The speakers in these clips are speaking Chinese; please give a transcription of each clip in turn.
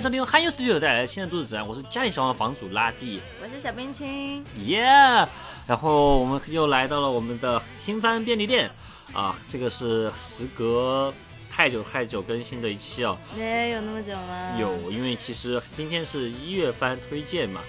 欢迎 studio 带来的新的都市指南，我是家里小王房主拉蒂，我是小冰清，耶！然后我们又来到了我们的新番便利店啊，这个是时隔太久太久更新的一期哦。哎，有那么久吗？有，因为其实今天是一月番推荐嘛，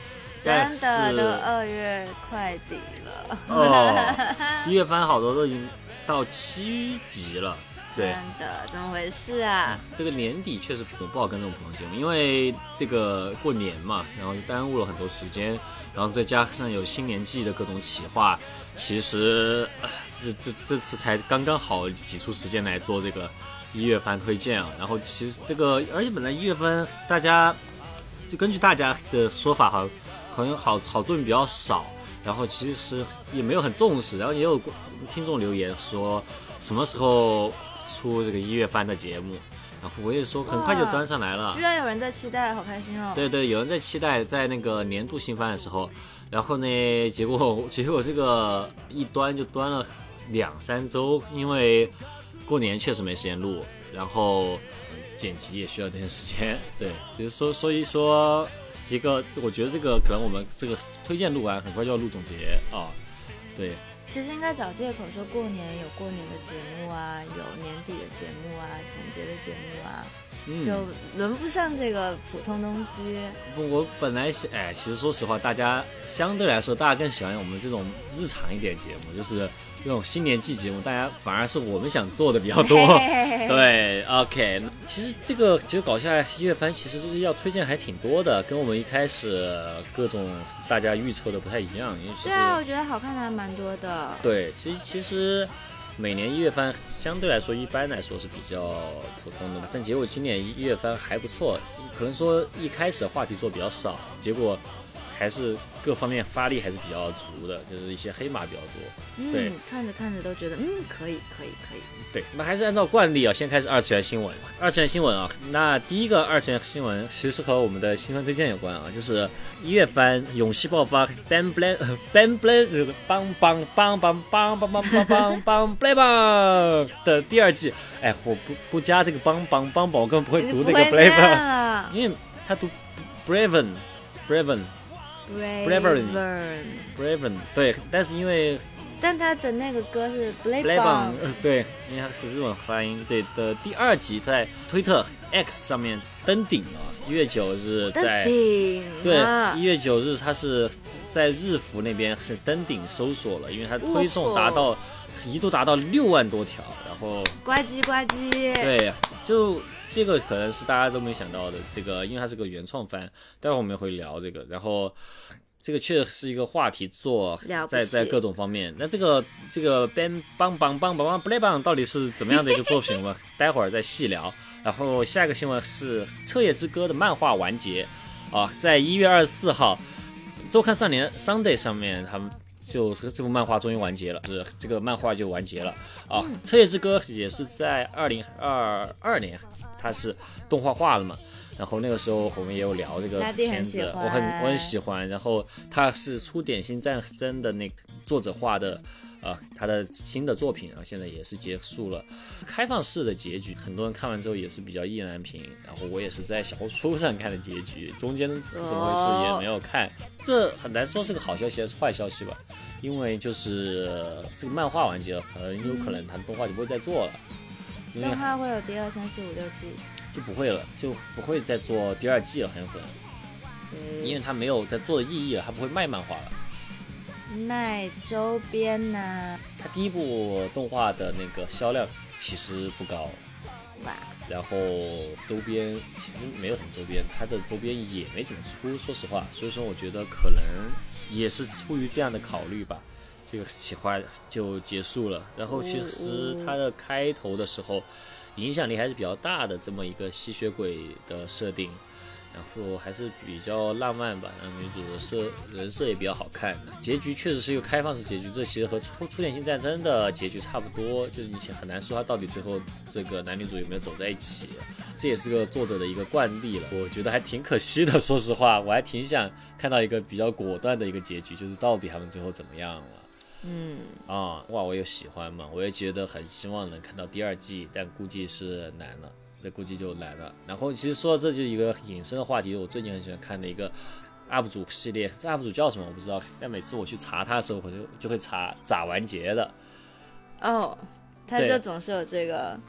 真的都二月快底了。哦，一月番好多都已经到七集了。真的，怎么回事啊？这个年底确实不好跟这种朋友节目，因为这个过年嘛，然后就耽误了很多时间，然后再加上有新年季的各种企划，其实这这这次才刚刚好挤出时间来做这个一月番推荐啊。然后其实这个，而且本来一月份大家就根据大家的说法，好很好好作品比较少，然后其实也没有很重视，然后也有听众留言说什么时候。出这个一月番的节目，然后我也说很快就端上来了，居然有人在期待，好开心哦！对对，有人在期待，在那个年度新番的时候，然后呢，结果 结果这个一端就端了两三周，因为过年确实没时间录，然后剪辑也需要点时间，对，就是说所以说一个，我觉得这个可能我们这个推荐录完，很快就要录总结啊，对。其实应该找借口说过年有过年的节目啊，有年底的节目啊，总结的节目啊，就轮不上这个普通东西。不，我本来想，哎，其实说实话，大家相对来说，大家更喜欢我们这种日常一点节目，就是。这种新年季节目，大家反而是我们想做的比较多。对，OK。其实这个其实搞下来一月番，其实就是要推荐还挺多的，跟我们一开始各种大家预测的不太一样。因为其实对啊，我觉得好看的还蛮多的。对，其实其实每年一月番相对来说一般来说是比较普通的嘛，但结果今年一月番还不错。可能说一开始话题做比较少，结果。还是各方面发力还是比较足的，就是一些黑马比较多。对，看着看着都觉得，嗯，可以，可以，可以。对，那还是按照惯例啊，先开始二次元新闻。二次元新闻啊，那第一个二次元新闻其实和我们的新番推荐有关啊，就是一月番《勇气爆发》，bang bang bang bang，梆梆梆梆梆梆梆梆梆 bang bang 的第二季。哎，我不不加这个梆梆梆梆，我根本不会读那个 bang，因为他读 braven，braven。Braven，Braven，对，但是因为，但他的那个歌是 b l a b o n 对，因为他是日文发音，对的。第二集在推特 X 上面登顶了，一月九日在，对，一月九日他是在日服那边是登顶搜索了，因为他推送达到一度达到六万多条，然后呱唧呱唧，对，就。这个可能是大家都没想到的，这个因为它是个原创番，待会儿我们会聊这个。然后，这个确实是一个话题做，在在各种方面。那这个这个 bang bang bang bang bang play bang 到底是怎么样的一个作品？我们 待会儿再细聊。然后下一个新闻是《彻夜之歌》的漫画完结啊，在一月二十四号，周刊少年 Sunday 上面，他们就是这部漫画终于完结了，是这个漫画就完结了啊。《彻夜之歌》也是在二零二二年。它是动画化了嘛？然后那个时候我们也有聊这个片子，我很我很喜欢。然后它是出点心战争的那作者画的，呃，他的新的作品，然后现在也是结束了，开放式的结局，很多人看完之后也是比较意难平。然后我也是在小红书上看的结局，中间是怎么回事也没有看。这很难说是个好消息还是坏消息吧？因为就是这个漫画完结了，很有可能它动画就不会再做了。动画会有第二、三、四、五、六季，就不会了，就不会再做第二季了，很有可能，因为它没有在做的意义了，它不会卖漫画了，卖周边呢。它第一部动画的那个销量其实不高，哇，然后周边其实没有什么周边，它的周边也没怎么出，说实话，所以说我觉得可能也是出于这样的考虑吧。这个企划就结束了，然后其实它的开头的时候，影响力还是比较大的，这么一个吸血鬼的设定，然后还是比较浪漫吧，然后女主的设人设也比较好看，结局确实是一个开放式结局，这其实和出出点新战争的结局差不多，就是你很难说他到底最后这个男女主有没有走在一起，这也是个作者的一个惯例了，我觉得还挺可惜的，说实话，我还挺想看到一个比较果断的一个结局，就是到底他们最后怎么样了。嗯啊，哇，我也喜欢嘛，我也觉得很希望能看到第二季，但估计是难了。这估计就难了。然后其实说到这就一个隐身的话题，我最近很喜欢看的一个 UP 主系列，这 UP 主叫什么我不知道，但每次我去查他的时候，我就就会查咋完结的。哦，他就总是有这个。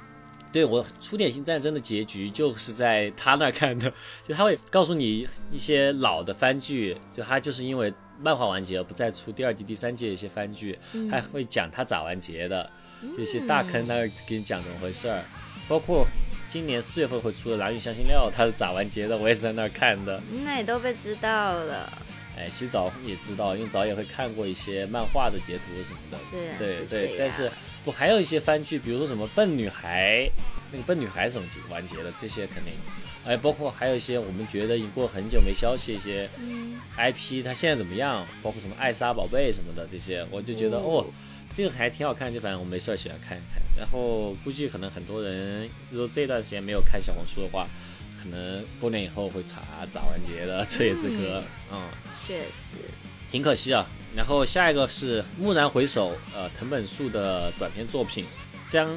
对我出点型战争的结局就是在他那儿看的，就他会告诉你一些老的番剧，就他就是因为漫画完结了不再出第二季、第三季的一些番剧，还会讲他咋完结的，就一些大坑他会给你讲怎么回事儿，包括今年四月份会出的《蓝雨香辛料》，他是咋完结的，我也是在那儿看的。那也都被知道了。哎，其实早也知道，因为早也会看过一些漫画的截图什么的。对对，但是。我，还有一些番剧，比如说什么笨女孩，那个笨女孩怎么完结的？这些肯定，哎，包括还有一些我们觉得已经过很久没消息一些 IP，它现在怎么样？包括什么艾莎宝贝什么的这些，我就觉得哦，这个还挺好看，就反正我没事儿喜欢看一看。然后估计可能很多人，如果这段时间没有看小红书的话，可能多年以后会查咋完结的，这也是个，嗯，确实。挺可惜啊，然后下一个是《蓦然回首》，呃，藤本树的短篇作品将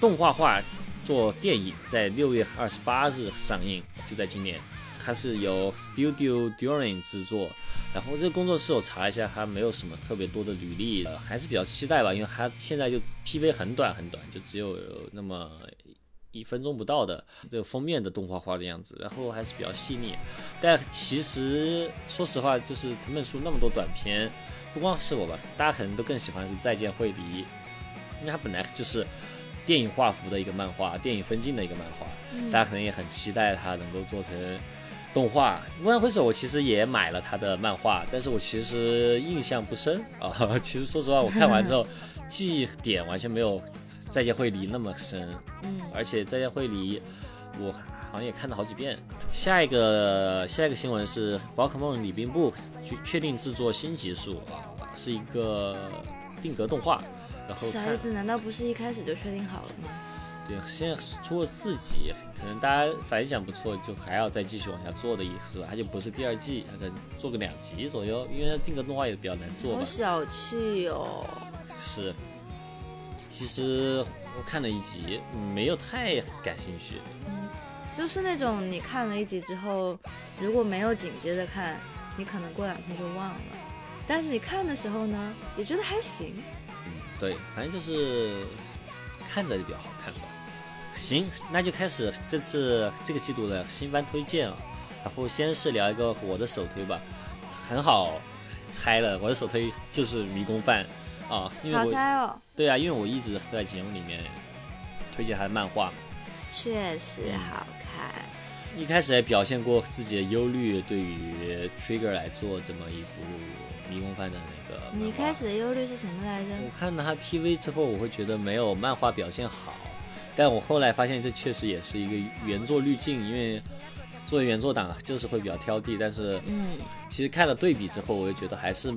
动画化做电影，在六月二十八日上映，就在今年。它是由 Studio During 制作，然后这个工作室我查一下，它没有什么特别多的履历，还是比较期待吧，因为它现在就 PV 很短很短，就只有那么。一分钟不到的这个封面的动画画的样子，然后还是比较细腻。但其实说实话，就是藤本树那么多短片，不光是我吧，大家可能都更喜欢是《再见惠梨》，因为它本来就是电影画幅的一个漫画，电影分镜的一个漫画，大家可能也很期待它能够做成动画。蓦然回首，我其实也买了他的漫画，但是我其实印象不深啊。其实说实话，我看完之后 记忆点完全没有。再见会离那么深，嗯，而且再见会离，我好像也看了好几遍。下一个下一个新闻是宝可梦礼宾部确确定制作新集数啊，是一个定格动画。然后啥意思？难道不是一开始就确定好了吗？对，现在出了四集，可能大家反响不错，就还要再继续往下做的意思吧。它就不是第二季，它可能做个两集左右，因为定格动画也比较难做。好小气哦。是。其实我看了一集，没有太感兴趣。嗯，就是那种你看了一集之后，如果没有紧接着看，你可能过两天就忘了。但是你看的时候呢，也觉得还行。嗯，对，反正就是看着就比较好看吧。行，那就开始这次这个季度的新番推荐啊。然后先是聊一个我的首推吧，很好猜了，我的首推就是迷宫饭。啊，好猜哦！对啊，因为我一直在节目里面推荐他的漫画嘛，确实好看。一开始还表现过自己的忧虑，对于 Trigger 来做这么一部迷宫饭的那个。你开始的忧虑是什么来着？我看到他 PV 之后，我会觉得没有漫画表现好，但我后来发现这确实也是一个原作滤镜，因为作为原作党就是会比较挑剔，但是嗯，其实看了对比之后，我就觉得还是。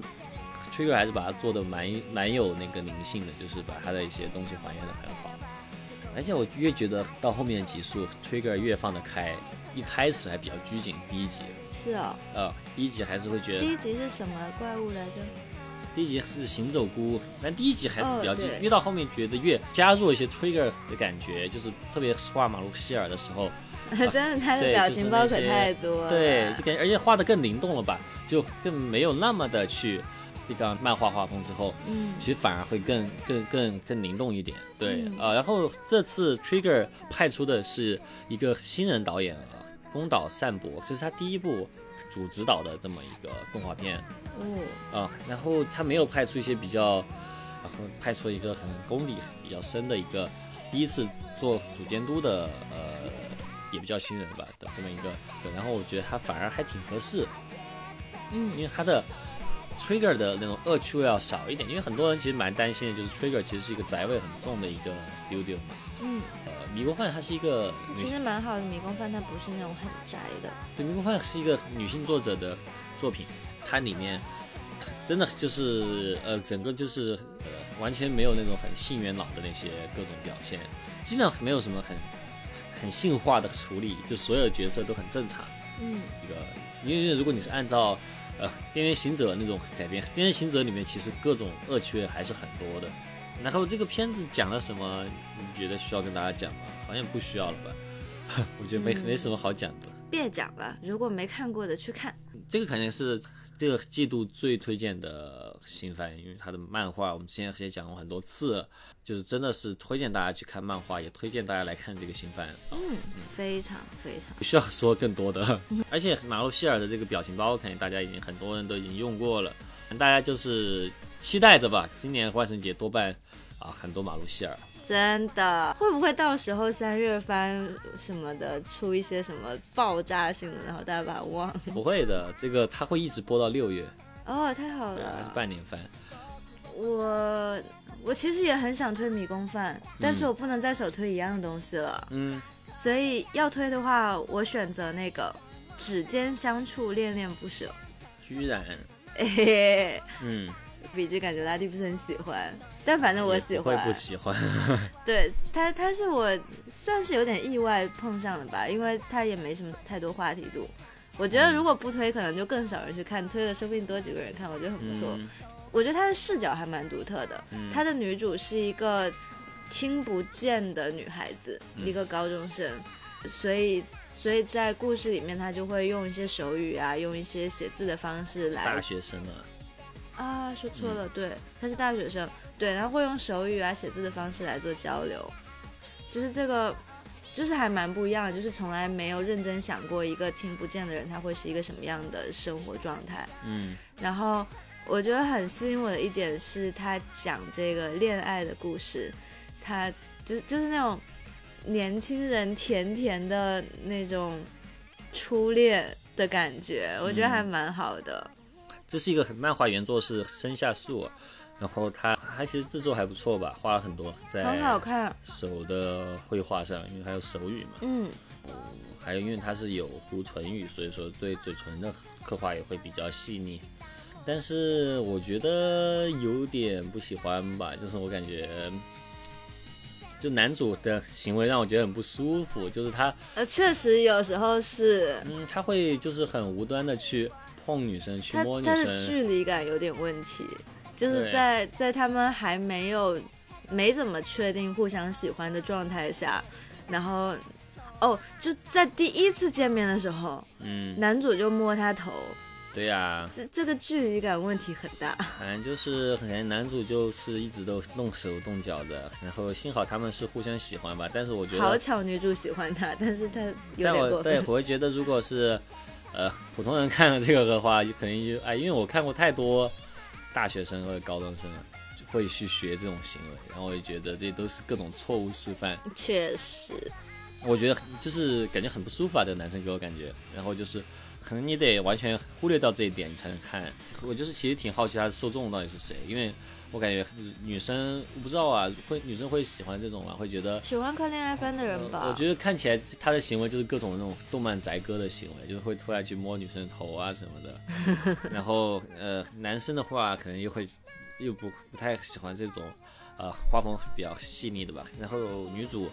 Trigger 还是把它做的蛮蛮有那个灵性的，就是把它的一些东西还原的很好。而且我越觉得到后面集数，Trigger 越放得开，一开始还比较拘谨。第一集是哦，呃，第一集还是会觉得。第一集是什么怪物来着？第一集是行走菇，但第一集还是比较拘越到后面觉得越加入一些 Trigger 的感觉，就是特别是画马路希尔的时候，真的他的表情包可太多了。对，就感觉而且画的更灵动了吧，就更没有那么的去。stick on 漫画画风之后，嗯，其实反而会更更更更灵动一点，对，呃，然后这次 Trigger 派出的是一个新人导演，宫岛善博，这是他第一部主指导的这么一个动画片，哦，啊，然后他没有拍出一些比较，然后拍出一个可能功底比较深的一个第一次做主监督的，呃，也比较新人吧的这么一个，对，然后我觉得他反而还挺合适，嗯，因为他的。Trigger 的那种恶趣味要少一点，因为很多人其实蛮担心的，就是 Trigger 其实是一个宅味很重的一个 studio 嘛。嗯。呃，迷宫饭它是一个，其实蛮好的。迷宫饭它不是那种很宅的。对，迷宫饭是一个女性作者的作品，它里面真的就是呃，整个就是呃，完全没有那种很性元老的那些各种表现，基本上没有什么很很性化的处理，就所有的角色都很正常。嗯。一个，因为如果你是按照呃，边缘行者那种改编，边缘行者里面其实各种恶趣味还是很多的。然后这个片子讲了什么？你觉得需要跟大家讲吗？好像不需要了吧？我觉得没没什么好讲的。别讲了，如果没看过的去看。这个肯定是这个季度最推荐的新番，因为它的漫画我们之前也讲过很多次，就是真的是推荐大家去看漫画，也推荐大家来看这个新番。嗯，非常非常不需要说更多的。而且马路希尔的这个表情包，肯定大家已经很多人都已经用过了，大家就是期待着吧。今年万圣节多半啊很多马路希尔。真的会不会到时候三月番什么的出一些什么爆炸性的，然后大家把它忘了？不会的，这个它会一直播到六月。哦，太好了，是半年番。我我其实也很想推迷宫饭，但是我不能再首推一样的东西了。嗯，所以要推的话，我选择那个指尖相触，恋恋不舍。居然。嘿嘿。嗯。笔记感觉拉蒂不是很喜欢，但反正我喜欢。会不喜欢？对他，他是我算是有点意外碰上的吧，因为他也没什么太多话题度。我觉得如果不推，可能就更少人去看；推了，说不定多几个人看，我觉得很不错。我觉得他的视角还蛮独特的。他的女主是一个听不见的女孩子，一个高中生，所以所以在故事里面，他就会用一些手语啊，用一些写字的方式来。大学生啊。啊，说错了，对，他是大学生，对，然后会用手语啊、写字的方式来做交流，就是这个，就是还蛮不一样的，就是从来没有认真想过一个听不见的人他会是一个什么样的生活状态，嗯，然后我觉得很吸引我的一点是他讲这个恋爱的故事，他就就是那种年轻人甜甜的那种初恋的感觉，我觉得还蛮好的。这是一个很漫画原作是生下树，然后他他其实制作还不错吧，画了很多在很好看手的绘画上，因为还有手语嘛，嗯，还有因为他是有读唇语，所以说对嘴唇的刻画也会比较细腻。但是我觉得有点不喜欢吧，就是我感觉就男主的行为让我觉得很不舒服，就是他呃确实有时候是，嗯，他会就是很无端的去。碰女生去摸女生，他的距离感有点问题，就是在在他们还没有没怎么确定互相喜欢的状态下，然后哦就在第一次见面的时候，嗯，男主就摸她头，对呀，这这个距离感问题很大。反正就是可能男主就是一直都动手动脚的，然后幸好他们是互相喜欢吧，但是我觉得好巧女主喜欢他，但是他有点过分。对，我会觉得如果是。呃，普通人看了这个的话，就肯定就哎，因为我看过太多大学生或者高中生了，就会去学这种行为，然后我就觉得这都是各种错误示范。确实，我觉得就是感觉很不舒服啊，这个男生给我感觉，然后就是可能你得完全忽略掉这一点，你才能看。我就是其实挺好奇他的受众到底是谁，因为。我感觉女生我不知道啊，会女生会喜欢这种吗？会觉得喜欢看恋爱番的人吧？我觉得看起来他的行为就是各种那种动漫宅哥的行为，就是会突然去摸女生头啊什么的。然后呃，男生的话可能又会又不不太喜欢这种呃画风比较细腻的吧。然后女主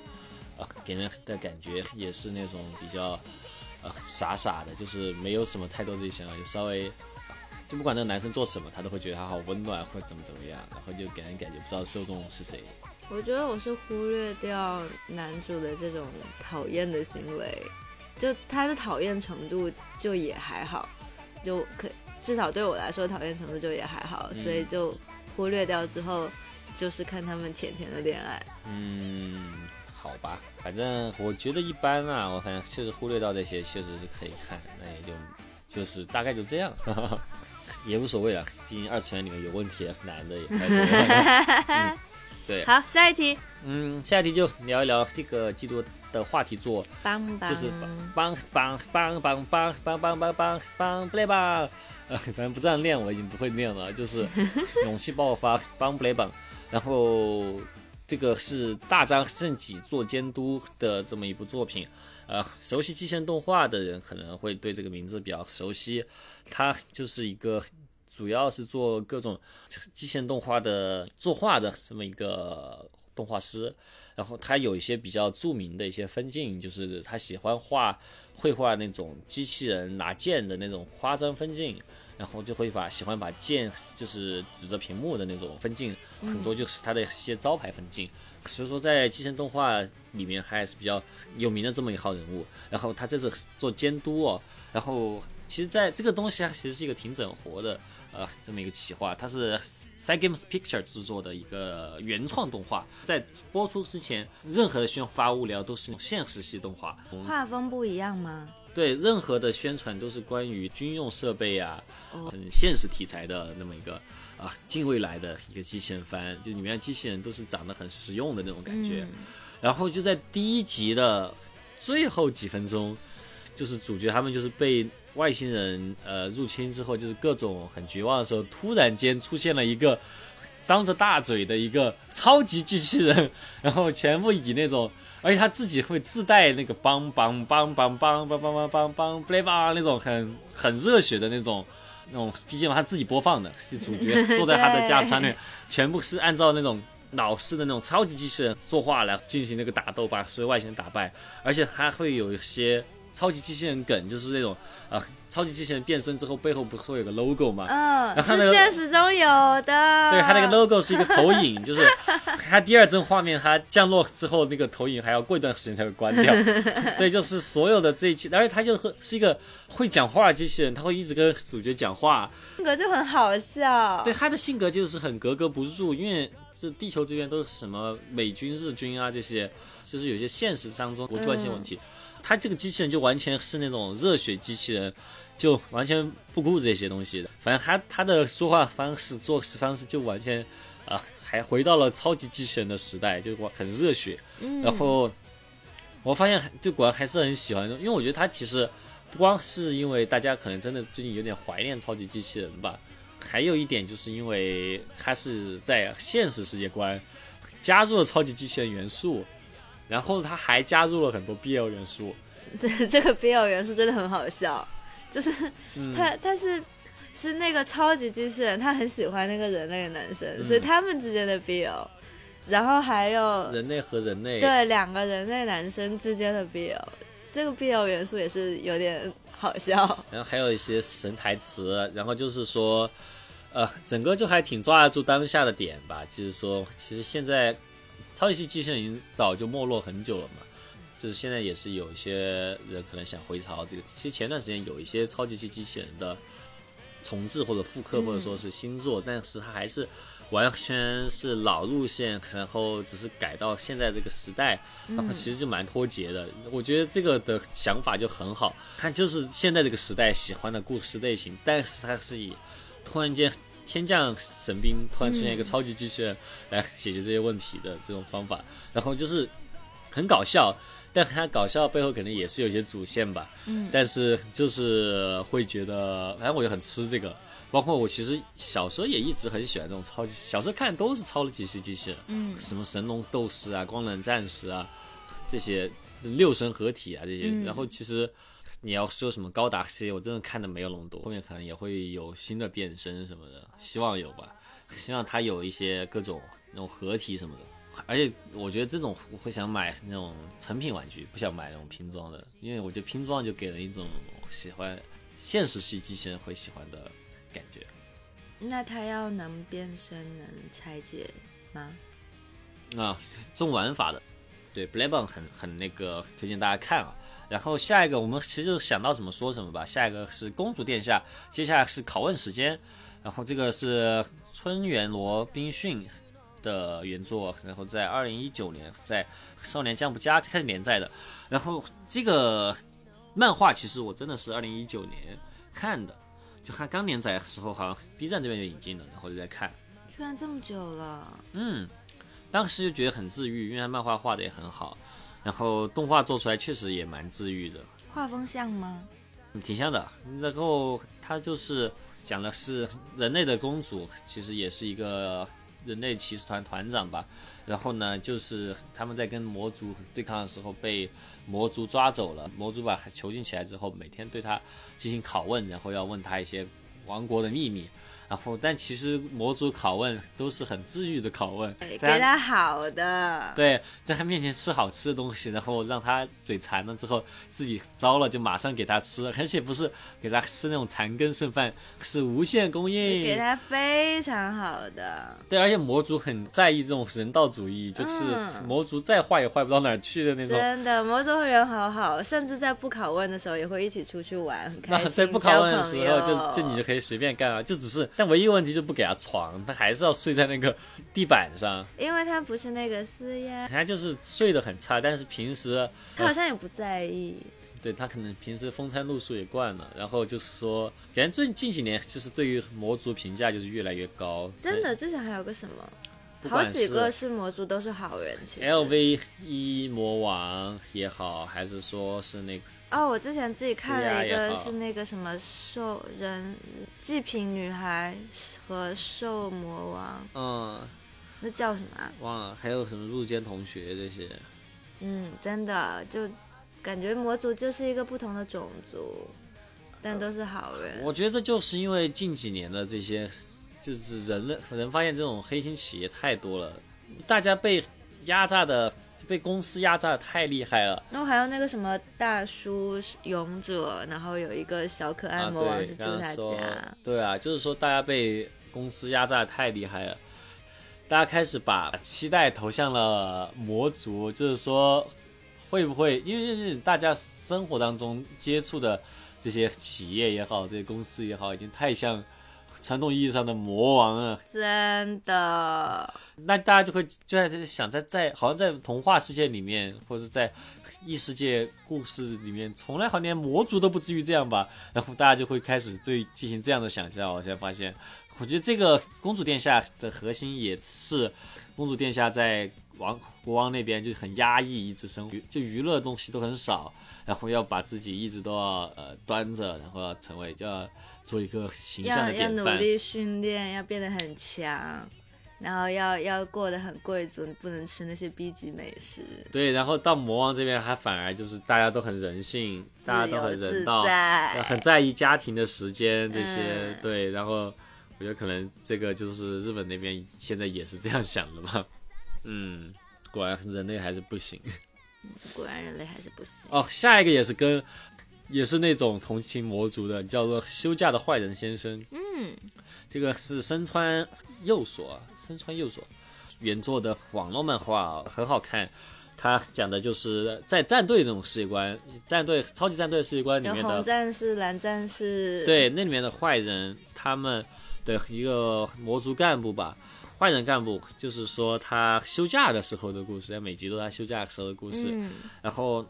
啊给人的感觉也是那种比较呃傻傻的，就是没有什么太多这些想法，就稍微。就不管那个男生做什么，他都会觉得他好温暖，或者怎么怎么样，然后就给人感觉不知道受众是谁。我觉得我是忽略掉男主的这种讨厌的行为，就他的讨厌程度就也还好，就可至少对我来说讨厌程度就也还好，所以就忽略掉之后，就是看他们甜甜的恋爱。嗯，好吧，反正我觉得一般啊，我反正确实忽略到这些，确实是可以看，那也就就是大概就这样。也无所谓了，毕竟二次元里面有问题，男的也太多。对，好，下一题。嗯，下一题就聊一聊这个季度的话题作，就是帮帮帮帮帮帮帮帮帮帮不雷帮。呃，反正不这样念，我已经不会念了。就是勇气爆发帮不雷帮，然后这个是大张正己做监督的这么一部作品。呃，熟悉机器人动画的人可能会对这个名字比较熟悉，他就是一个主要是做各种机器人动画的作画的这么一个动画师。然后他有一些比较著名的一些分镜，就是他喜欢画绘画那种机器人拿剑的那种夸张分镜，然后就会把喜欢把剑就是指着屏幕的那种分镜，很多就是他的一些招牌分镜。所以说在机器人动画里面还是比较有名的这么一号人物。然后他这次做监督哦，然后其实在这个东西啊，其实是一个挺整活的。呃，这么一个企划，它是 Cygames Picture 制作的一个原创动画，在播出之前，任何的宣发物料都是现实系动画，画风不一样吗？对，任何的宣传都是关于军用设备啊，很现实题材的那么一个啊，近未来的一个机器人番，就里面机器人都是长得很实用的那种感觉。然后就在第一集的最后几分钟，就是主角他们就是被。外星人呃入侵之后，就是各种很绝望的时候，突然间出现了一个张着大嘴的一个超级机器人，然后全部以那种，而 且他自己会自带那个梆梆梆梆梆梆梆梆梆梆 play 吧那种很很热血的那种那种毕竟他自己播放的，是主角坐在他的驾驶舱内，全部是按照那种老式的那种超级机器人作画来进行那个打斗，把所有外星人打败，而且还会有一些。超级机器人梗就是那种啊，超级机器人变身之后背后不是会有个 logo 吗？嗯，是现实中有的。对，它那个 logo 是一个投影，就是它第二帧画面它降落之后，那个投影还要过一段时间才会关掉。对，就是所有的这一期，而且它就是一个会讲话的机器人，它会一直跟主角讲话，性格就很好笑。对，它的性格就是很格格不入，因为这地球这边都是什么美军、日军啊这些，就是有些现实当中国际关系问题。他这个机器人就完全是那种热血机器人，就完全不顾这些东西的。反正他他的说话方式、做事方式就完全，啊，还回到了超级机器人的时代，就很热血。然后我发现，就果然还是很喜欢，因为我觉得他其实不光是因为大家可能真的最近有点怀念超级机器人吧，还有一点就是因为他是在现实世界观加入了超级机器人元素。然后他还加入了很多 BL 元素，对这个 BL 元素真的很好笑，就是他他是是那个超级机器人，他很喜欢那个人类的男生，所以他们之间的 BL，然后还有人类和人类对两个人类男生之间的 BL，这个 BL 元素也是有点好笑。然后还有一些神台词，然后就是说，呃，整个就还挺抓得住当下的点吧，就是说，其实现在。超级系机器人已经早就没落很久了嘛，就是现在也是有一些人可能想回潮这个。其实前段时间有一些超级系机器人的重置或者复刻或者说是新作，但是它还是完全是老路线，然后只是改到现在这个时代，然后其实就蛮脱节的。我觉得这个的想法就很好，它就是现在这个时代喜欢的故事类型，但是它是以突然间。天降神兵，突然出现一个超级机器人来解决这些问题的这种方法，然后就是很搞笑，但它搞笑背后可能也是有些主线吧。嗯，但是就是会觉得，反正我就很吃这个。包括我其实小时候也一直很喜欢这种超级，小时候看都是超级系机器人，嗯，什么神龙斗士啊、光能战士啊这些六神合体啊这些，然后其实。你要说什么高达系列，我真的看的没有那么多，后面可能也会有新的变身什么的，希望有吧，希望它有一些各种那种合体什么的。而且我觉得这种我会想买那种成品玩具，不想买那种拼装的，因为我觉得拼装就给人一种喜欢现实系机器人会喜欢的感觉。那它要能变身能拆解吗？啊，重玩法的，对 b l a b o n 很很那个推荐大家看啊。然后下一个，我们其实就想到什么说什么吧。下一个是公主殿下，接下来是拷问时间。然后这个是春原罗宾逊的原作，然后在二零一九年在少年将不加开始连载的。然后这个漫画其实我真的是二零一九年看的，就它刚连载的时候，好像 B 站这边就引进了，然后就在看。居然这么久了。嗯，当时就觉得很治愈，因为他漫画画的也很好。然后动画做出来确实也蛮治愈的，画风像吗？挺像的。然后它就是讲的是人类的公主，其实也是一个人类骑士团团长吧。然后呢，就是他们在跟魔族对抗的时候被魔族抓走了，魔族把他囚禁起来之后，每天对他进行拷问，然后要问他一些王国的秘密。然后，但其实魔族拷问都是很治愈的拷问，给他好的，对，在他面前吃好吃的东西，然后让他嘴馋了之后，自己糟了就马上给他吃，而且不是给他吃那种残羹剩饭，是无限供应，给他非常好的。对，而且魔族很在意这种人道主义，就是魔族再坏也坏不到哪儿去的那种。真的，魔族人好好，甚至在不拷问的时候也会一起出去玩，很开心。对，不拷问的时候就就你就可以随便干啊，就只是。但唯一问题就不给他床，他还是要睡在那个地板上，因为他不是那个斯呀，他就是睡得很差，但是平时他好像也不在意，对他可能平时风餐露宿也惯了，然后就是说，感觉最近几年就是对于魔族评价就是越来越高，真的，之前还有个什么。好几个是魔族都是好人，其实 L V 一魔王也好，还是说是那个哦，我之前自己看了一个是那个什么兽人祭品女孩和兽魔王，嗯，那叫什么啊？忘了，还有什么入间同学这些，嗯，真的就感觉魔族就是一个不同的种族，但都是好人。我觉得这就是因为近几年的这些。就是人类人发现这种黑心企业太多了，大家被压榨的被公司压榨的太厉害了。然后还有那个什么大叔勇者，然后有一个小可爱魔王是住他家。对啊，就是说大家被公司压榨的太厉害了，大家开始把期待投向了魔族，就是说会不会因为大家生活当中接触的这些企业也好，这些公司也好，已经太像。传统意义上的魔王啊，真的，那大家就会就在想，在在好像在童话世界里面，或者在异世界故事里面，从来好像连魔族都不至于这样吧？然后大家就会开始对进行这样的想象。我现在发现，我觉得这个公主殿下的核心也是公主殿下在王国王那边就很压抑，一直生活就娱乐东西都很少，然后要把自己一直都要呃端着，然后要成为叫。做一个形象的典范，要努力训练，要变得很强，然后要要过得很贵族，不能吃那些 B 级美食。对，然后到魔王这边，还反而就是大家都很人性，大家都很人道，很在意家庭的时间这些。对，然后我觉得可能这个就是日本那边现在也是这样想的吧。嗯，果然人类还是不行。果然人类还是不行。哦，下一个也是跟。也是那种同情魔族的，叫做休假的坏人先生。嗯，这个是身穿右所，身穿右所原作的网络漫画，很好看。他讲的就是在战队那种世界观，战队超级战队世界观里面的红战士、蓝战士。对，那里面的坏人，他们的一个魔族干部吧，坏人干部，就是说他休假的时候的故事，在每集都在休假时候的故事。嗯，然后。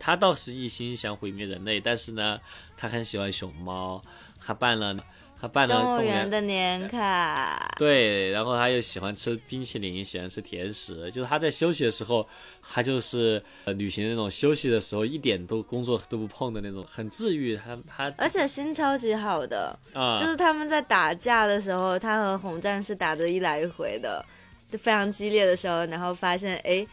他倒是一心想毁灭人类，但是呢，他很喜欢熊猫，他办了，他办了动物园的年卡。对，然后他又喜欢吃冰淇淋，喜欢吃甜食。就是他在休息的时候，他就是呃旅行那种休息的时候，一点都工作都不碰的那种，很治愈。他他而且心超级好的啊，就是他们在打架的时候，他和红战士打的一来一回的，非常激烈的时候，然后发现哎。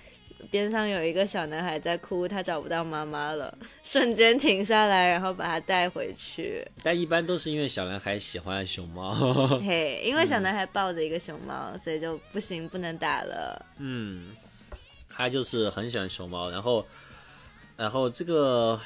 边上有一个小男孩在哭，他找不到妈妈了，瞬间停下来，然后把他带回去。但一般都是因为小男孩喜欢熊猫，嘿，因为小男孩抱着一个熊猫，所以就不行，不能打了。嗯，他就是很喜欢熊猫，然后，然后这个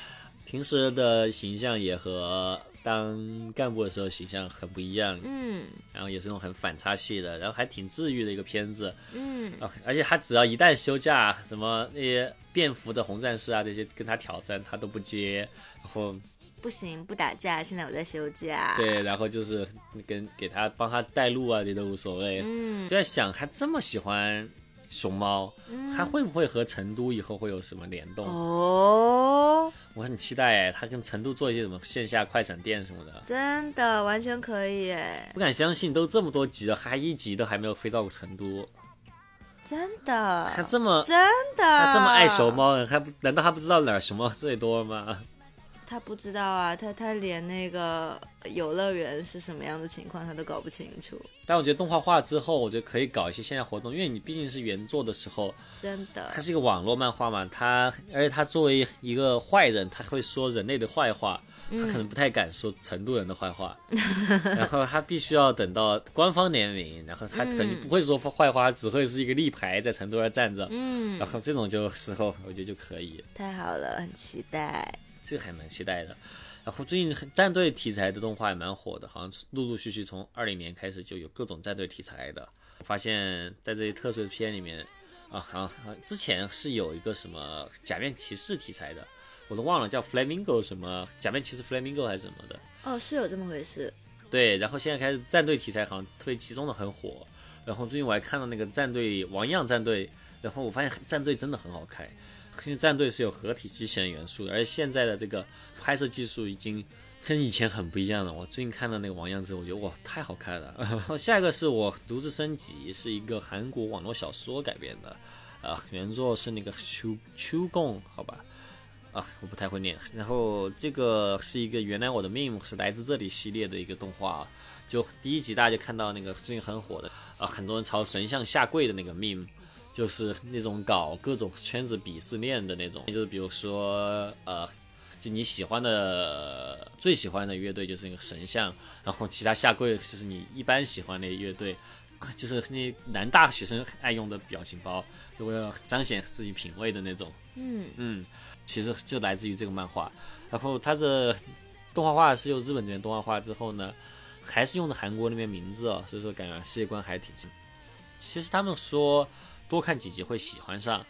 平时的形象也和。当干部的时候形象很不一样，嗯，然后也是那种很反差系的，然后还挺治愈的一个片子，嗯，而且他只要一旦休假，什么那些便服的红战士啊这些跟他挑战他都不接，然后不行不打架，现在我在休假，对，然后就是跟给他帮他带路啊，这都无所谓，嗯，就在想他这么喜欢。熊猫，它会不会和成都以后会有什么联动？哦，我很期待哎，它跟成都做一些什么线下快闪店什么的，真的完全可以哎！不敢相信，都这么多集了，还一集都还没有飞到过成都，真的？他这么真的？他这么爱熊猫，还不难道他不知道哪儿熊猫最多吗？他不知道啊，他他连那个游乐园是什么样的情况他都搞不清楚。但我觉得动画化之后，我觉得可以搞一些线下活动，因为你毕竟是原作的时候，真的，它是一个网络漫画嘛，它而且它作为一个坏人，他会说人类的坏话，他可能不太敢说成都人的坏话，然后他必须要等到官方联名，然后他肯定不会说坏话，只会是一个立牌在成都那站着，嗯，然后这种就时候我觉得就可以。太好了，很期待，这个还蛮期待的。然后最近战队题材的动画也蛮火的，好像陆陆续续从二零年开始就有各种战队题材的。发现，在这些特摄片里面，啊，好像之前是有一个什么假面骑士题材的，我都忘了叫 Flamingo 什么假面骑士 Flamingo 还是什么的。哦，是有这么回事。对，然后现在开始战队题材好像特别集中的很火。然后最近我还看到那个战队王样战队，然后我发现战队真的很好看。因为战队是有合体机器人元素的，而现在的这个拍摄技术已经跟以前很不一样了。我最近看到那个王样之后，我觉得哇，太好看了。然 后下一个是我独自升级，是一个韩国网络小说改编的，啊，原作是那个秋秋贡，好吧，啊，我不太会念。然后这个是一个原来我的命是来自这里系列的一个动画，就第一集大家就看到那个最近很火的啊，很多人朝神像下跪的那个命。就是那种搞各种圈子鄙视链的那种，就是比如说，呃，就你喜欢的最喜欢的乐队就是那个神像，然后其他下跪就是你一般喜欢的乐队，就是那男大学生爱用的表情包，就为了彰显自己品味的那种。嗯嗯，其实就来自于这个漫画，然后它的动画化是由日本这边动画化之后呢，还是用的韩国那边名字哦，所以说感觉世界观还挺新。其实他们说。多看几集会喜欢上，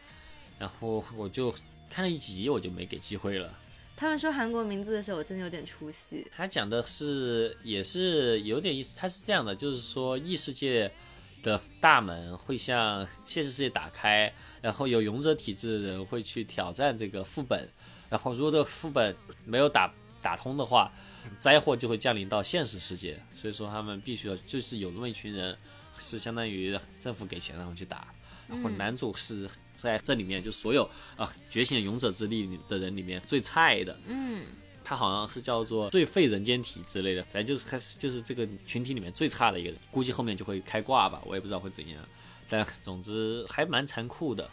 然后我就看了一集，我就没给机会了。他们说韩国名字的时候，我真的有点出戏。他讲的是，也是有点意思。他是这样的，就是说异世界的大门会向现实世界打开，然后有勇者体质的人会去挑战这个副本，然后如果这个副本没有打打通的话，灾祸就会降临到现实世界。所以说他们必须要，就是有那么一群人，是相当于政府给钱让他们去打。然后男主是在这里面，就所有啊觉醒勇者之力的人里面最菜的。嗯，他好像是叫做最废人间体之类的，反正就是开始就是这个群体里面最差的一个人。估计后面就会开挂吧，我也不知道会怎样。但总之还蛮残酷的。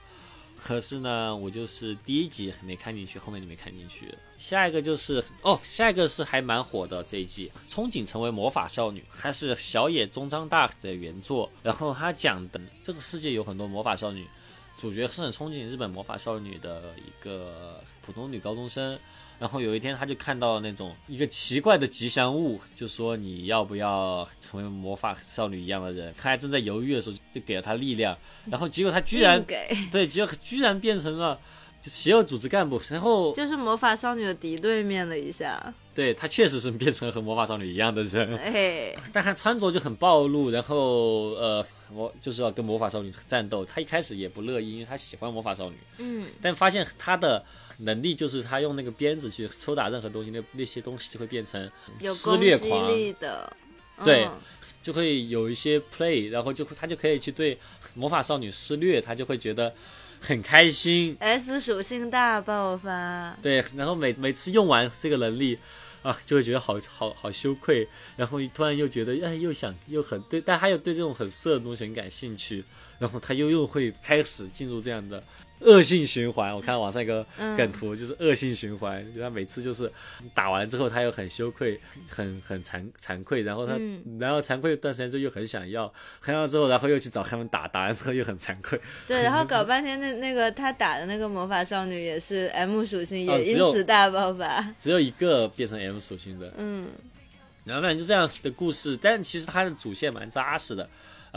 可是呢，我就是第一集还没看进去，后面就没看进去。下一个就是哦，下一个是还蛮火的这一季，憧憬成为魔法少女，还是小野中章大的原作。然后他讲的这个世界有很多魔法少女，主角是很憧憬日本魔法少女的一个普通女高中生。然后有一天，他就看到那种一个奇怪的吉祥物，就说你要不要成为魔法少女一样的人？他还正在犹豫的时候，就给了他力量。然后结果他居然对，结果居然变成了邪恶组织干部。然后就是魔法少女的敌对面了一下。对他确实是变成和魔法少女一样的人。哎，但他穿着就很暴露。然后呃，我就是要跟魔法少女战斗。他一开始也不乐意，因为他喜欢魔法少女。嗯，但发现他的。能力就是他用那个鞭子去抽打任何东西，那那些东西就会变成撕裂狂的，对，就会有一些 play，然后就他就可以去对魔法少女施虐，他就会觉得很开心。S 属性大爆发，对，然后每每次用完这个能力啊，就会觉得好好好羞愧，然后突然又觉得哎，又想又很对，但他又对这种很色的东西很感兴趣，然后他又又会开始进入这样的。恶性循环，我看网上一个梗图，就是恶性循环。就他每次就是打完之后，他又很羞愧，很很惭惭愧，然后他，然后惭愧一段时间之后又很想要，很要之后，然后又去找他们打，打完之后又很惭愧。对，然后搞半天，那那个他打的那个魔法少女也是 M 属性，也因此大爆发。只有一个变成 M 属性的，嗯，然后反正就这样的故事，但其实它的主线蛮扎实的。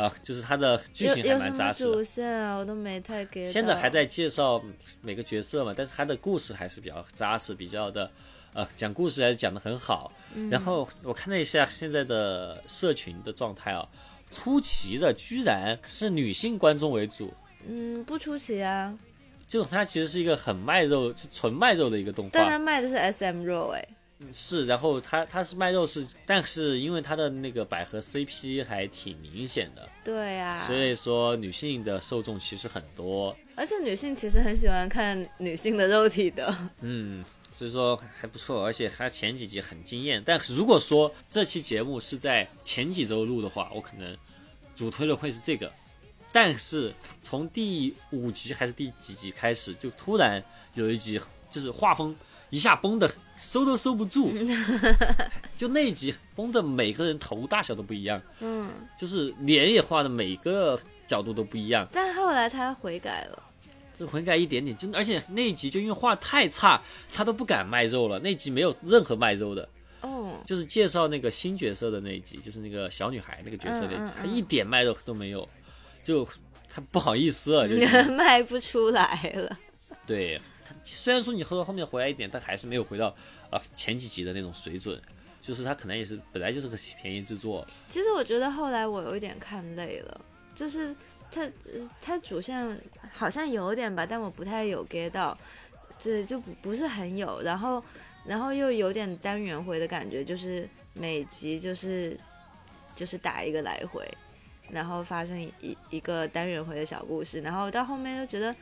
啊，就是它的剧情还蛮扎实的。主线啊，我都没太给。现在还在介绍每个角色嘛，但是它的故事还是比较扎实，比较的，呃，讲故事还是讲的很好。然后我看了一下现在的社群的状态啊，出奇的居然是女性观众为主。嗯，不出奇啊。就它其实是一个很卖肉，就纯卖肉的一个动画。但它卖的是 SM 肉哎。是，然后他他是卖肉是，但是因为他的那个百合 CP 还挺明显的，对呀，所以说女性的受众其实很多，而且女性其实很喜欢看女性的肉体的，嗯，所以说还不错，而且他前几集很惊艳，但如果说这期节目是在前几周录的话，我可能主推的会是这个，但是从第五集还是第几集开始，就突然有一集就是画风一下崩的。收都收不住。就那一集崩的每个人头大小都不一样，嗯，就是脸也画的每个角度都不一样。但后来他悔改了，就悔改一点点，就而且那一集就因为画太差，他都不敢卖肉了。那集没有任何卖肉的。哦，就是介绍那个新角色的那一集，就是那个小女孩那个角色那一集，他一点卖肉都没有，就他不好意思了，就 卖不出来了。对，虽然说你后后面回来一点，但还是没有回到啊前几集的那种水准。就是他可能也是本来就是个便宜制作。其实我觉得后来我有一点看累了，就是他他主线好像有点吧，但我不太有 get 到，对，就不不是很有，然后。然后又有点单元回的感觉，就是每集就是就是打一个来回，然后发生一一个单元回的小故事，然后到后面就觉得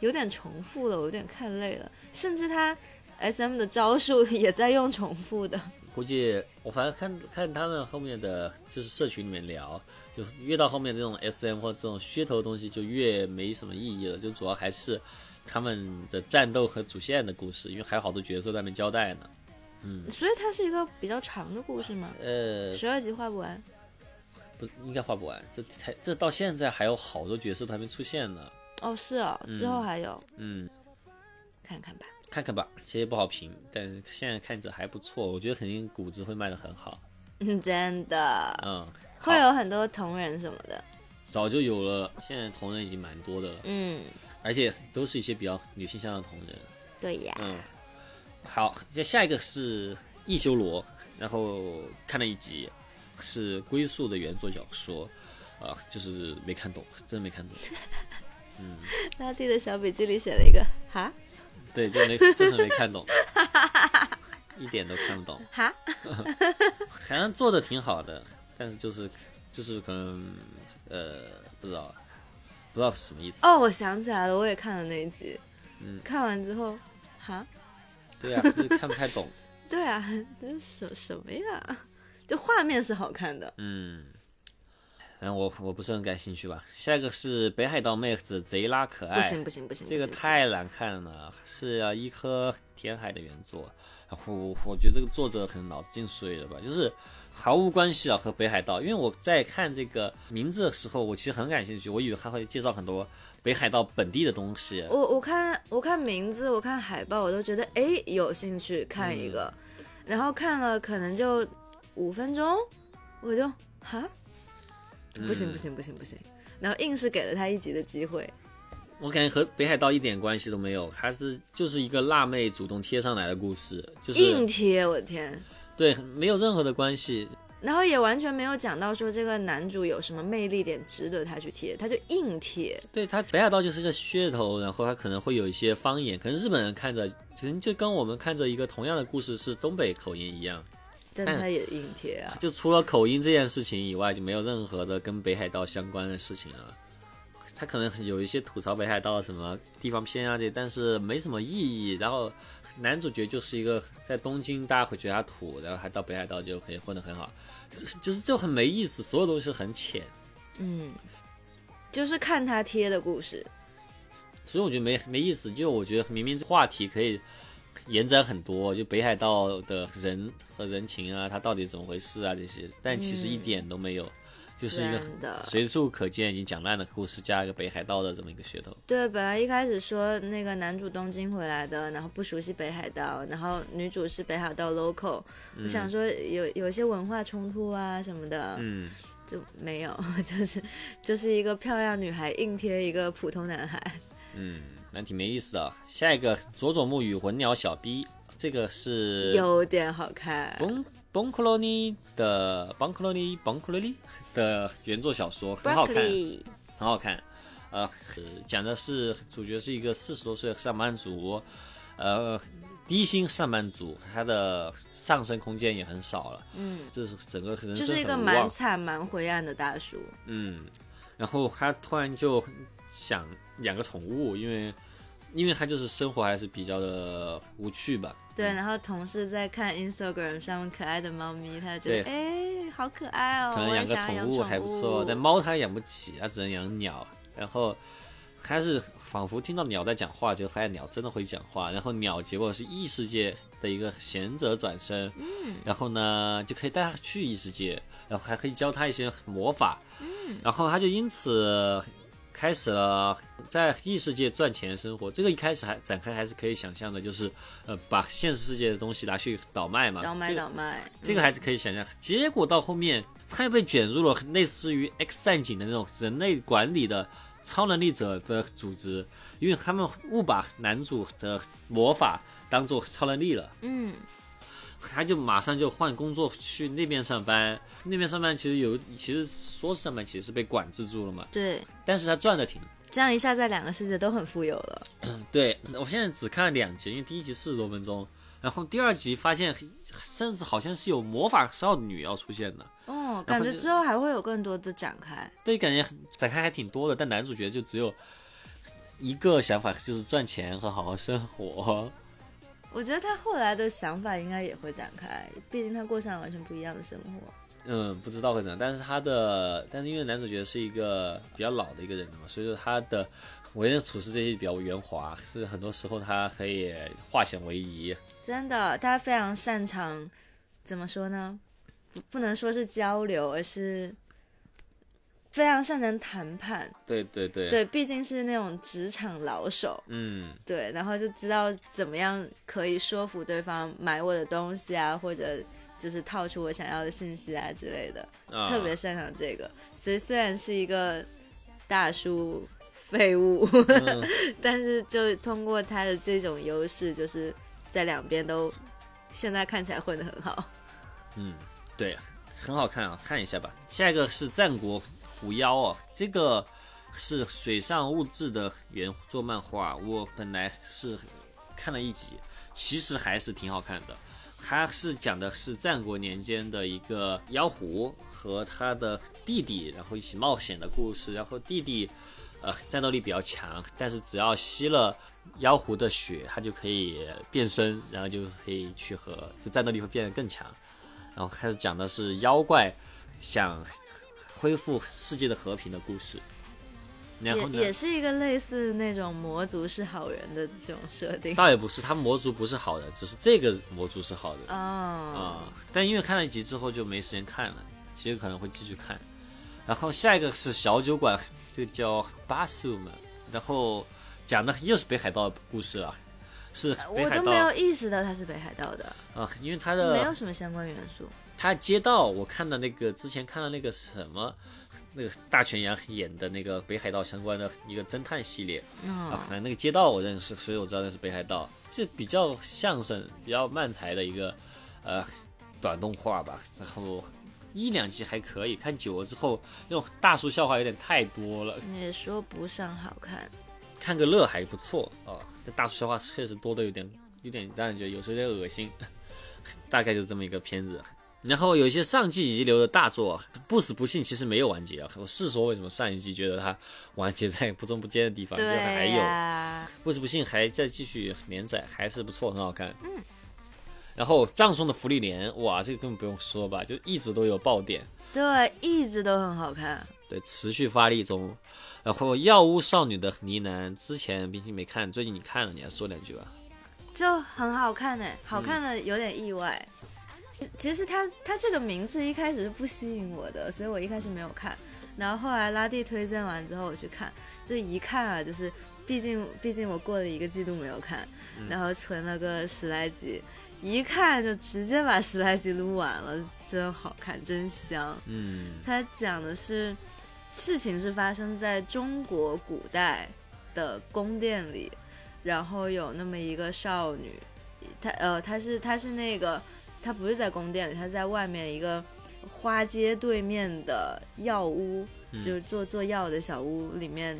有点重复了，我有点看累了。甚至他 S M 的招数也在用重复的。估计我反正看看他们后面的就是社群里面聊，就越到后面这种 S M 或者这种噱头的东西就越没什么意义了，就主要还是。他们的战斗和主线的故事，因为还有好多角色在那边交代呢。嗯，所以它是一个比较长的故事吗？呃，十二集画不完，不应该画不完。这才这到现在还有好多角色都还没出现呢。哦，是哦，之后还有。嗯，看看吧，看看吧，其实不好评，但是现在看着还不错。我觉得肯定谷子会卖的很好。嗯，真的。嗯，会有很多同人什么的。早就有了，现在同人已经蛮多的了。嗯。而且都是一些比较女性向的同人，对呀。嗯，好，那下一个是异修罗，然后看了一集，是龟速的原作小说，啊，就是没看懂，真的没看懂。嗯，拉蒂的小笔记里写了一个哈，对，就没就是没看懂，一点都看不懂。哈，好像做的挺好的，但是就是就是可能呃不知道。不知道什么意思。哦，我想起来了，我也看了那一集，嗯，看完之后，哈，对呀，就是看不太懂，对啊，这是什什么呀？就画面是好看的，嗯，反正我我不是很感兴趣吧。下一个是北海道妹子贼拉可爱，不行不行不行，这个太难看了，是啊，一颗填海的原作，然后我觉得这个作者可能脑子进水了吧，就是。毫无关系啊，和北海道，因为我在看这个名字的时候，我其实很感兴趣，我以为他会介绍很多北海道本地的东西。我我看我看名字，我看海报，我都觉得哎有兴趣看一个，然后看了可能就五分钟，我就哈，不行不行不行不行，然后硬是给了他一集的机会。我感觉和北海道一点关系都没有，还是就是一个辣妹主动贴上来的故事，就是硬贴，我的天。对，没有任何的关系，然后也完全没有讲到说这个男主有什么魅力点值得他去贴，他就硬贴。对他北海道就是个噱头，然后他可能会有一些方言，可能日本人看着可能就跟我们看着一个同样的故事是东北口音一样，但他也硬贴啊。就除了口音这件事情以外，就没有任何的跟北海道相关的事情了。他可能有一些吐槽北海道什么地方偏啊这，但是没什么意义。然后。男主角就是一个在东京，大家会觉得他土，然后还到北海道就可以混得很好，就是就很没意思，所有东西很浅。嗯，就是看他贴的故事，所以我觉得没没意思。就我觉得明明话题可以延展很多，就北海道的人和人情啊，他到底怎么回事啊这些，但其实一点都没有。就是一个随处可见已经讲烂的故事，加一个北海道的这么一个噱头。对，本来一开始说那个男主东京回来的，然后不熟悉北海道，然后女主是北海道 local，我想说有有些文化冲突啊什么的，嗯，就没有，就是就是一个漂亮女孩硬贴一个普通男孩，嗯，蛮挺没意思的。下一个佐佐木与魂鸟小 B，这个是有点好看。邦克罗尼的邦克罗尼邦克罗尼的原作小说很好看，很好看。呃，讲的是主角是一个四十多岁的上班族，呃，低薪上班族，他的上升空间也很少了。嗯，就是整个人生就是一个蛮惨蛮灰暗的大叔。嗯，然后他突然就想养个宠物，因为因为他就是生活还是比较的无趣吧。对，然后同事在看 Instagram 上面可爱的猫咪，他就觉得哎，好可爱哦，可能养个宠物还不错。但猫他养不起，他只能养鸟。然后还是仿佛听到鸟在讲话，就发现鸟真的会讲话。然后鸟结果是异世界的的一个贤者转身，嗯，然后呢就可以带他去异世界，然后还可以教他一些魔法，嗯，然后他就因此开始了在异世界赚钱生活。这个一开始还展开还是可以想象的，就是呃把现实世界的东西拿去倒卖嘛，倒卖倒卖，这个还是可以想象。结果到后面他又被卷入了类似于 X 战警的那种人类管理的。超能力者的组织，因为他们误把男主的魔法当做超能力了，嗯，他就马上就换工作去那边上班。那边上班其实有，其实说是上班，其实是被管制住了嘛。对，但是他赚的挺。这样一下，在两个世界都很富有了。对，我现在只看了两集，因为第一集四十多分钟，然后第二集发现，甚至好像是有魔法少女要出现的。哦，感觉之后还会有更多的展开。对，感觉展开还挺多的，但男主角就只有一个想法，就是赚钱和好好生活。我觉得他后来的想法应该也会展开，毕竟他过上了完全不一样的生活。嗯，不知道会怎样，但是他的，但是因为男主角是一个比较老的一个人了嘛，所以说他的为人处事这些比较圆滑，是很多时候他可以化险为夷。真的，他非常擅长，怎么说呢？不不能说是交流，而是非常擅长谈判。对对对，对，毕竟是那种职场老手。嗯，对，然后就知道怎么样可以说服对方买我的东西啊，或者就是套出我想要的信息啊之类的，特别擅长这个。所以虽然是一个大叔废物，但是就通过他的这种优势，就是在两边都现在看起来混得很好。嗯。对，很好看啊，看一下吧。下一个是《战国狐妖》啊，这个是水上物质的原作漫画。我本来是看了一集，其实还是挺好看的。它是讲的是战国年间的一个妖狐和他的弟弟，然后一起冒险的故事。然后弟弟呃战斗力比较强，但是只要吸了妖狐的血，他就可以变身，然后就可以去和就战斗力会变得更强。然后开始讲的是妖怪想恢复世界的和平的故事，然后也也是一个类似那种魔族是好人的这种设定。倒也不是，他魔族不是好的，只是这个魔族是好的啊啊！但因为看了一集之后就没时间看了，其实可能会继续看。然后下一个是小酒馆，这个叫巴苏嘛，然后讲的又是北海道故事了。是我都没有意识到它是北海道的啊，因为它的没有什么相关元素。它街道我看的那个之前看的那个什么，那个大泉洋演的那个北海道相关的一个侦探系列啊，反正那个街道我认识，所以我知道那是北海道。这比较相声、比较慢才的一个呃短动画吧，然后一两集还可以，看久了之后那种大叔笑话有点太多了，也说不上好看。看个乐还不错啊，这大叔笑话确实多的有点，有点让人觉得有时候有点恶心。大概就是这么一个片子。然后有一些上季遗留的大作，不死不幸其实没有完结啊。我是说为什么上一季觉得它完结在不中不间的地方，就还有不死不幸还在继续连载，还是不错，很好看。嗯。然后葬送的福利莲，哇，这个根本不用说吧，就一直都有爆点。对，一直都很好看。对，持续发力中。然后药物少女的呢喃，之前冰淇没看，最近你看了，你还说两句吧。就很好看呢，好看的有点意外。其实他他这个名字一开始是不吸引我的，所以我一开始没有看。然后后来拉蒂推荐完之后我去看，这一看啊，就是毕竟 毕竟我过了一个季度没有看，然后存了个十来集，一看就直接把十来集撸完了，真好看，真香。嗯，他讲的是。事情是发生在中国古代的宫殿里，然后有那么一个少女，她呃，她是她是那个，她不是在宫殿里，她在外面一个花街对面的药屋，就是做做药的小屋里面。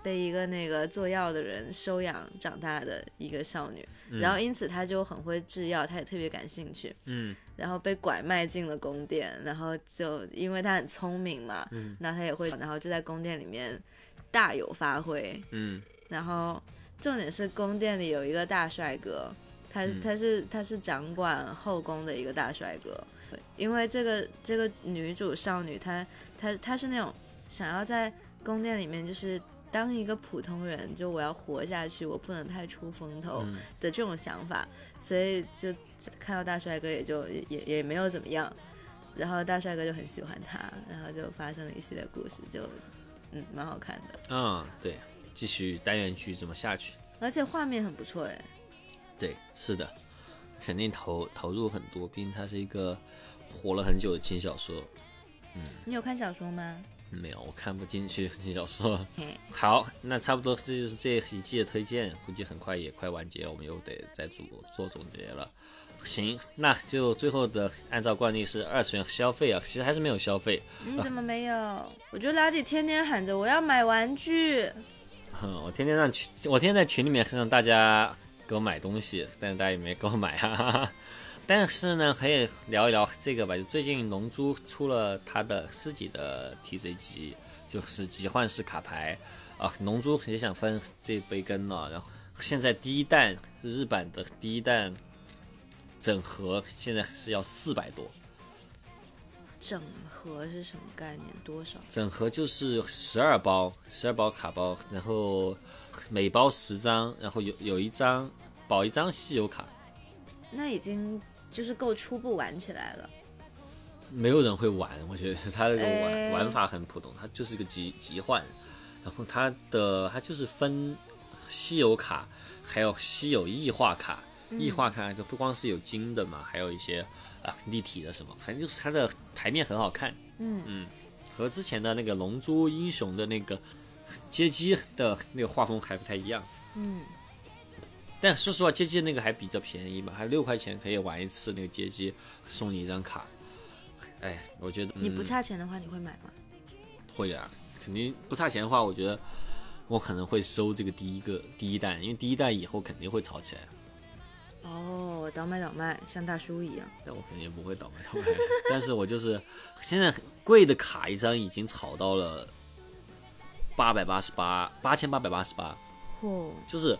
被一个那个做药的人收养长大的一个少女，然后因此她就很会制药，她也特别感兴趣。嗯，然后被拐卖进了宫殿，然后就因为她很聪明嘛，嗯，那她也会，然后就在宫殿里面大有发挥。嗯，然后重点是宫殿里有一个大帅哥，他他是他是掌管后宫的一个大帅哥，因为这个这个女主少女她她她是那种想要在宫殿里面就是。当一个普通人，就我要活下去，我不能太出风头的这种想法，所以就看到大帅哥也就也也没有怎么样，然后大帅哥就很喜欢他，然后就发生了一系列故事，就嗯蛮好看的。嗯，对，继续单元剧怎么下去，而且画面很不错哎。对，是的，肯定投投入很多，毕竟它是一个火了很久的轻小说。嗯，你有看小说吗？没有，我看不进去轻小说。好，那差不多这就是这一季的推荐，估计很快也快完结，我们又得再做做总结了。行，那就最后的按照惯例是二次元消费啊，其实还是没有消费。你怎么没有？我觉得拉蒂天天喊着我要买玩具。哼，我天天让群，我天天在群里面让大家给我买东西，但是大家也没给我买啊。但是呢，可以聊一聊这个吧。就最近龙珠出了他的自己的 TC 机，就是集幻式卡牌啊。龙珠也想分这杯羹了。然后现在第一弹是日版的第一弹整盒，现在是要四百多。整盒是什么概念？多少？整盒就是十二包，十二包卡包，然后每包十张，然后有有一张保一张稀有卡。那已经。就是够初步玩起来了，没有人会玩，我觉得它这个玩玩法很普通，它就是一个集集换，然后它的它就是分稀有卡，还有稀有异化卡，异化卡就不光是有金的嘛，还有一些啊立体的什么，反正就是它的牌面很好看，嗯嗯，和之前的那个龙珠英雄的那个街机的那个画风还不太一样，嗯。但说实话，街机那个还比较便宜嘛，还六块钱可以玩一次那个街机，送你一张卡。哎，我觉得你不差钱的话，你会买吗？会啊，肯定不差钱的话，我觉得我可能会收这个第一个第一代，因为第一代以后肯定会炒起来。哦，倒卖倒卖，像大叔一样。但我肯定不会倒卖倒卖，但是我就是现在贵的卡一张已经炒到了八百八十八，八千八百八十八。嚯，就是。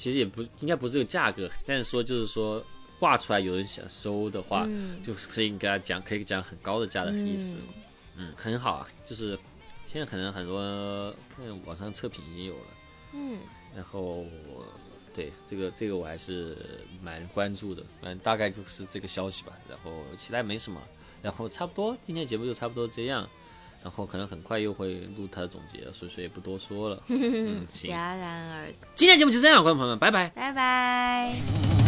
其实也不应该不是这个价格，但是说就是说挂出来有人想收的话，就是可以跟他讲，可以讲很高的价的意思，嗯，很好啊。就是现在可能很多看网上测评已经有了，嗯，然后对这个这个我还是蛮关注的，反正大概就是这个消息吧。然后其他没什么，然后差不多今天节目就差不多这样。然后可能很快又会录他的总结，所以说也不多说了。嗯，戛然而止今天节目就这样，观众朋友们，拜拜，拜拜。